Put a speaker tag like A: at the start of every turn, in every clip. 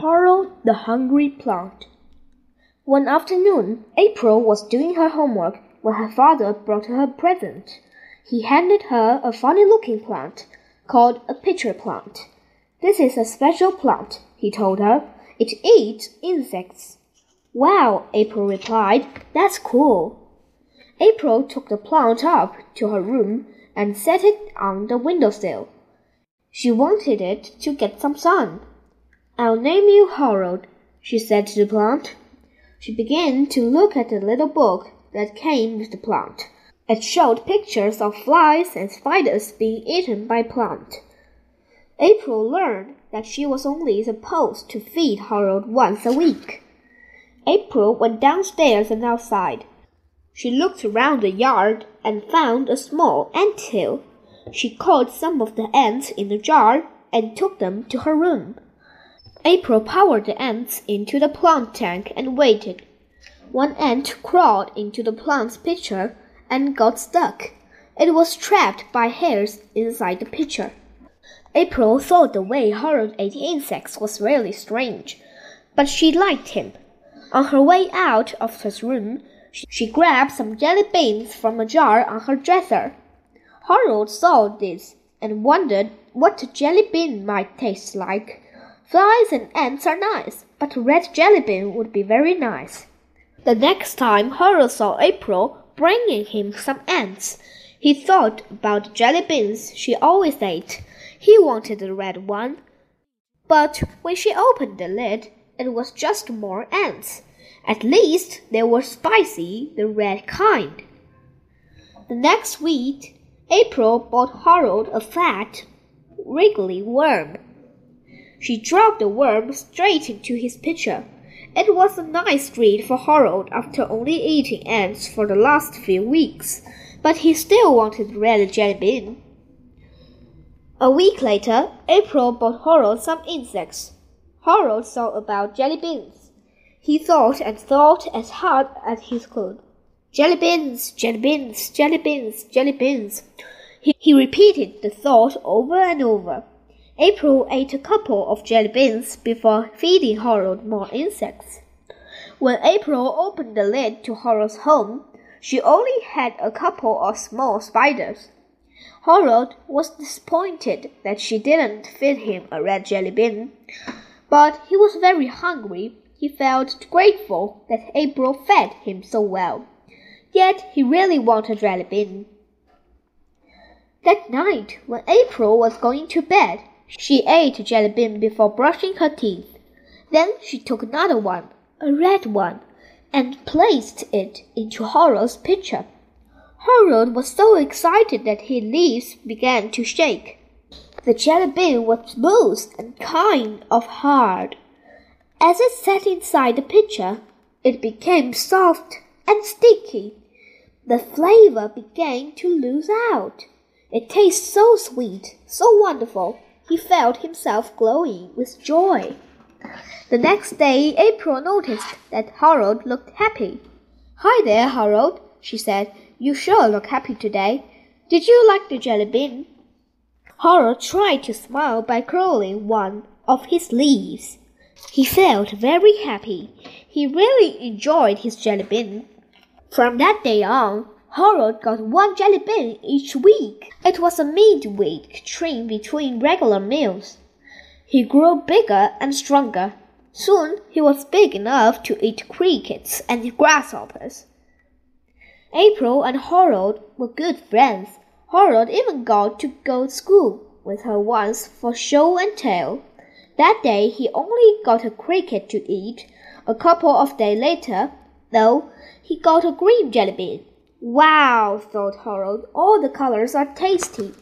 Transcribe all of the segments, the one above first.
A: Harold the Hungry Plant. One afternoon, April was doing her homework when her father brought her a present. He handed her a funny looking plant called a pitcher plant. This is a special plant, he told her. It eats insects. Wow, April replied. That's cool. April took the plant up to her room and set it on the windowsill. She wanted it to get some sun. I'll name you Harold, she said to the plant. She began to look at the little book that came with the plant. It showed pictures of flies and spiders being eaten by plant. April learned that she was only supposed to feed Harold once a week. April went downstairs and outside. She looked around the yard and found a small ant hill. She caught some of the ants in a jar and took them to her room. April powered the ants into the plant tank and waited. One ant crawled into the plant's pitcher and got stuck. It was trapped by hairs inside the pitcher. April thought the way Harold ate insects was really strange, but she liked him. On her way out of his room, she grabbed some jelly beans from a jar on her dresser. Harold saw this and wondered what a jelly bean might taste like. Flies and ants are nice, but a red jelly bean would be very nice. The next time Harold saw April bringing him some ants, he thought about the jelly beans she always ate. He wanted the red one. But when she opened the lid, it was just more ants. At least they were spicy, the red kind. The next week, April bought Harold a fat, wriggly worm. She dropped the worm straight into his pitcher. It was a nice treat for Harold after only eating ants for the last few weeks, but he still wanted red jelly bean. A week later, April bought Harold some insects. Harold thought about jelly beans. He thought and thought as hard as he could. Jelly beans, jelly beans, jelly beans, jelly beans. He, he repeated the thought over and over. April ate a couple of jelly beans before feeding Harold more insects. When April opened the lid to Harold's home, she only had a couple of small spiders. Harold was disappointed that she didn't feed him a red jelly bean, but he was very hungry. He felt grateful that April fed him so well. Yet he really wanted jelly bean. That night, when April was going to bed, she ate a jelly bean before brushing her teeth. Then she took another one, a red one, and placed it into Harold's pitcher. Harold was so excited that his leaves began to shake. The jelly bean was smooth and kind of hard. As it sat inside the pitcher, it became soft and sticky. The flavor began to lose out. It tastes so sweet, so wonderful he felt himself glowing with joy. The next day, April noticed that Harold looked happy. Hi there, Harold, she said. You sure look happy today. Did you like the jelly bean? Harold tried to smile by curling one of his leaves. He felt very happy. He really enjoyed his jelly bean. From that day on, Harold got one jelly bean each week. It was a midweek train between regular meals. He grew bigger and stronger. Soon he was big enough to eat crickets and grasshoppers. April and Harold were good friends. Harold even got to go to school with her once for show and tell. That day he only got a cricket to eat. A couple of days later, though, he got a green jelly bean. Wow, thought Harold, all the colors are tasty.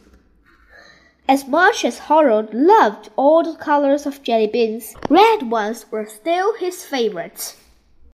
A: As much as Harold loved all the colors of jelly beans, red ones were still his favorites.